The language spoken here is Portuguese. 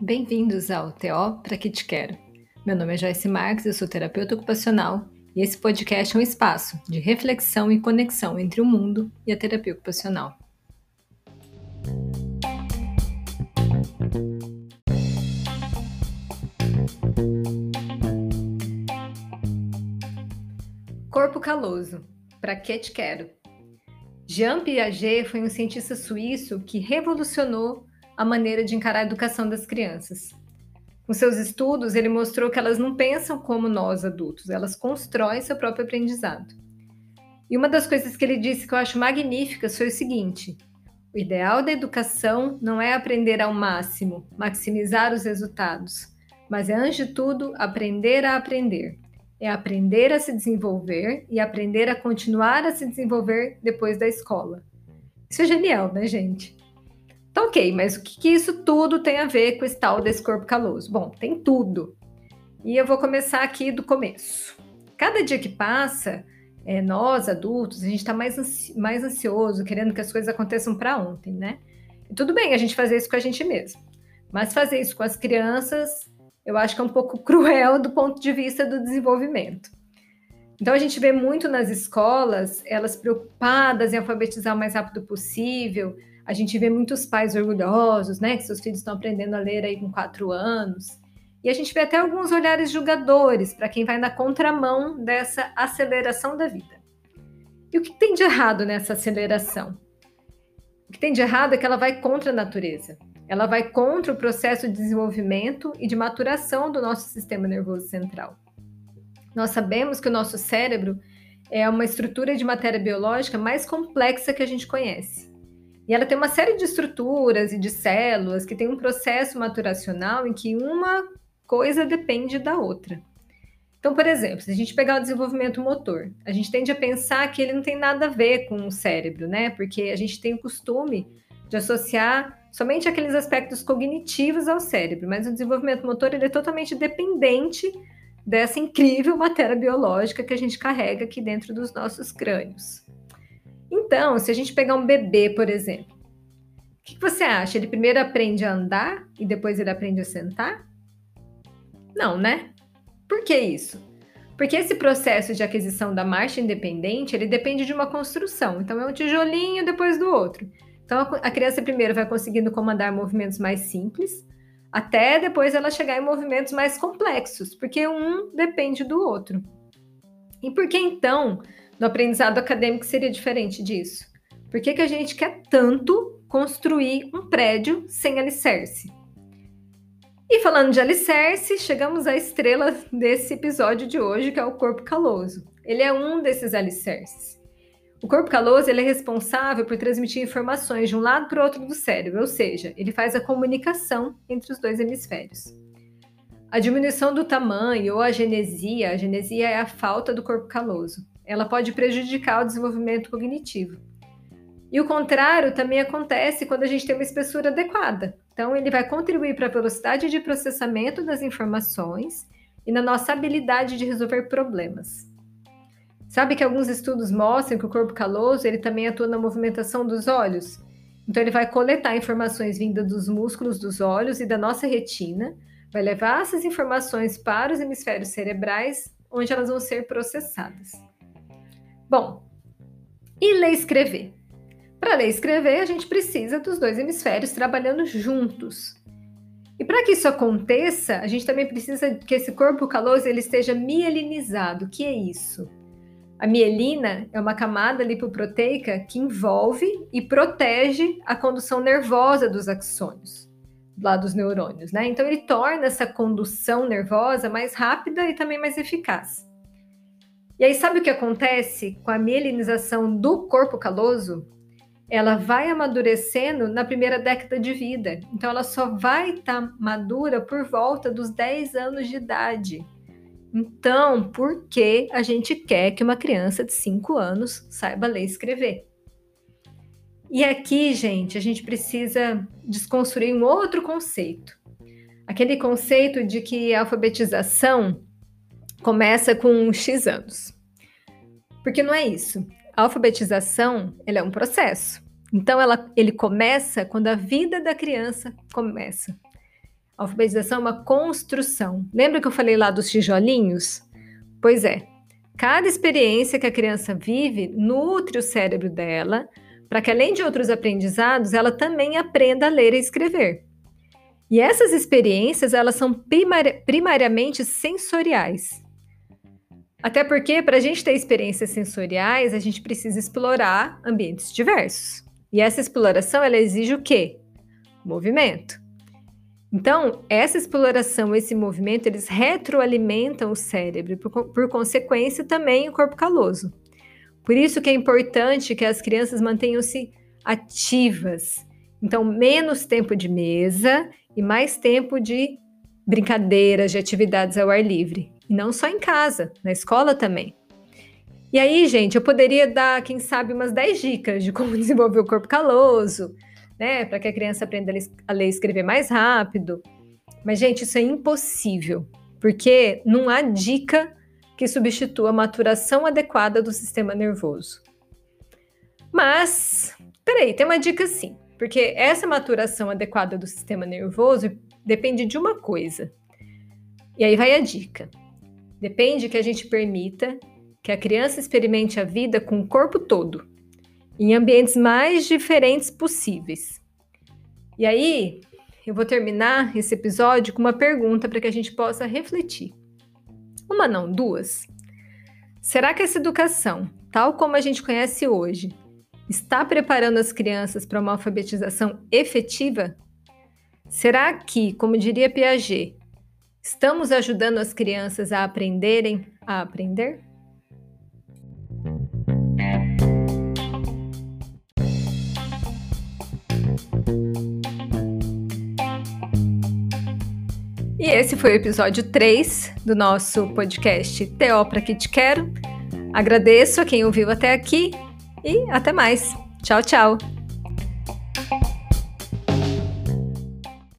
Bem-vindos ao TO Pra Que Te Quero. Meu nome é Joyce Marques, eu sou terapeuta ocupacional e esse podcast é um espaço de reflexão e conexão entre o mundo e a terapia ocupacional. Corpo caloso. Pra que te quero? Jean Piaget foi um cientista suíço que revolucionou a maneira de encarar a educação das crianças. Com seus estudos, ele mostrou que elas não pensam como nós adultos, elas constroem seu próprio aprendizado. E uma das coisas que ele disse que eu acho magníficas foi o seguinte: o ideal da educação não é aprender ao máximo, maximizar os resultados, mas é, antes de tudo, aprender a aprender. É aprender a se desenvolver e aprender a continuar a se desenvolver depois da escola. Isso é genial, né, gente? Então, ok, mas o que, que isso tudo tem a ver com esse tal desse corpo caloso? Bom, tem tudo. E eu vou começar aqui do começo. Cada dia que passa, é, nós adultos, a gente está mais, ansi mais ansioso, querendo que as coisas aconteçam para ontem, né? E tudo bem a gente fazer isso com a gente mesmo. Mas fazer isso com as crianças, eu acho que é um pouco cruel do ponto de vista do desenvolvimento. Então a gente vê muito nas escolas elas preocupadas em alfabetizar o mais rápido possível, a gente vê muitos pais orgulhosos, né, que seus filhos estão aprendendo a ler aí com quatro anos. E a gente vê até alguns olhares julgadores para quem vai na contramão dessa aceleração da vida. E o que tem de errado nessa aceleração? O que tem de errado é que ela vai contra a natureza. Ela vai contra o processo de desenvolvimento e de maturação do nosso sistema nervoso central. Nós sabemos que o nosso cérebro é uma estrutura de matéria biológica mais complexa que a gente conhece. E ela tem uma série de estruturas e de células que tem um processo maturacional em que uma coisa depende da outra. Então, por exemplo, se a gente pegar o desenvolvimento motor, a gente tende a pensar que ele não tem nada a ver com o cérebro, né? Porque a gente tem o costume de associar somente aqueles aspectos cognitivos ao cérebro, mas o desenvolvimento motor ele é totalmente dependente dessa incrível matéria biológica que a gente carrega aqui dentro dos nossos crânios. Então, se a gente pegar um bebê, por exemplo, o que você acha? Ele primeiro aprende a andar e depois ele aprende a sentar? Não, né? Por que isso? Porque esse processo de aquisição da marcha independente, ele depende de uma construção. Então, é um tijolinho depois do outro. Então, a criança primeiro vai conseguindo comandar movimentos mais simples, até depois ela chegar em movimentos mais complexos, porque um depende do outro. E por que então no aprendizado acadêmico seria diferente disso? Por que, que a gente quer tanto construir um prédio sem alicerce? E falando de alicerce, chegamos à estrela desse episódio de hoje, que é o corpo caloso. Ele é um desses alicerces. O corpo caloso ele é responsável por transmitir informações de um lado para o outro do cérebro, ou seja, ele faz a comunicação entre os dois hemisférios. A diminuição do tamanho ou a genesia, a genesia é a falta do corpo caloso ela pode prejudicar o desenvolvimento cognitivo. E o contrário também acontece quando a gente tem uma espessura adequada. Então, ele vai contribuir para a velocidade de processamento das informações e na nossa habilidade de resolver problemas. Sabe que alguns estudos mostram que o corpo caloso ele também atua na movimentação dos olhos? Então, ele vai coletar informações vindas dos músculos dos olhos e da nossa retina, vai levar essas informações para os hemisférios cerebrais, onde elas vão ser processadas. Bom, e ler e escrever? Para ler e escrever, a gente precisa dos dois hemisférios trabalhando juntos. E para que isso aconteça, a gente também precisa que esse corpo caloso ele esteja mielinizado. O que é isso? A mielina é uma camada lipoproteica que envolve e protege a condução nervosa dos axônios, lá dos neurônios, né? Então ele torna essa condução nervosa mais rápida e também mais eficaz. E aí, sabe o que acontece com a mielinização do corpo caloso? Ela vai amadurecendo na primeira década de vida. Então, ela só vai estar tá madura por volta dos 10 anos de idade. Então, por que a gente quer que uma criança de 5 anos saiba ler e escrever? E aqui, gente, a gente precisa desconstruir um outro conceito. Aquele conceito de que a alfabetização começa com X anos. Porque não é isso. A alfabetização ela é um processo. Então, ela, ele começa quando a vida da criança começa. Alfabetização é uma construção. Lembra que eu falei lá dos tijolinhos? Pois é. Cada experiência que a criança vive nutre o cérebro dela, para que além de outros aprendizados, ela também aprenda a ler e escrever. E essas experiências, elas são primari primariamente sensoriais. Até porque, para a gente ter experiências sensoriais, a gente precisa explorar ambientes diversos. E essa exploração, ela exige o quê? Movimento. Então, essa exploração, esse movimento, eles retroalimentam o cérebro, por, por, consequência, também o corpo caloso. Por isso que é importante que as crianças mantenham-se ativas. Então, menos tempo de mesa e mais tempo de brincadeiras, de atividades ao ar livre. E não só em casa, na escola também. E aí, gente, eu poderia dar, quem sabe, umas 10 dicas de como desenvolver o corpo caloso, né? Para que a criança aprenda a ler e escrever mais rápido. Mas, gente, isso é impossível, porque não há dica que substitua a maturação adequada do sistema nervoso. Mas, peraí, tem uma dica sim, porque essa maturação adequada do sistema nervoso depende de uma coisa. E aí vai a dica. Depende que a gente permita que a criança experimente a vida com o corpo todo em ambientes mais diferentes possíveis. E aí, eu vou terminar esse episódio com uma pergunta para que a gente possa refletir. Uma não, duas. Será que essa educação, tal como a gente conhece hoje, está preparando as crianças para uma alfabetização efetiva? Será que, como diria Piaget, estamos ajudando as crianças a aprenderem a aprender? E esse foi o episódio 3 do nosso podcast TO para que te quero. Agradeço a quem ouviu até aqui e até mais. Tchau, tchau.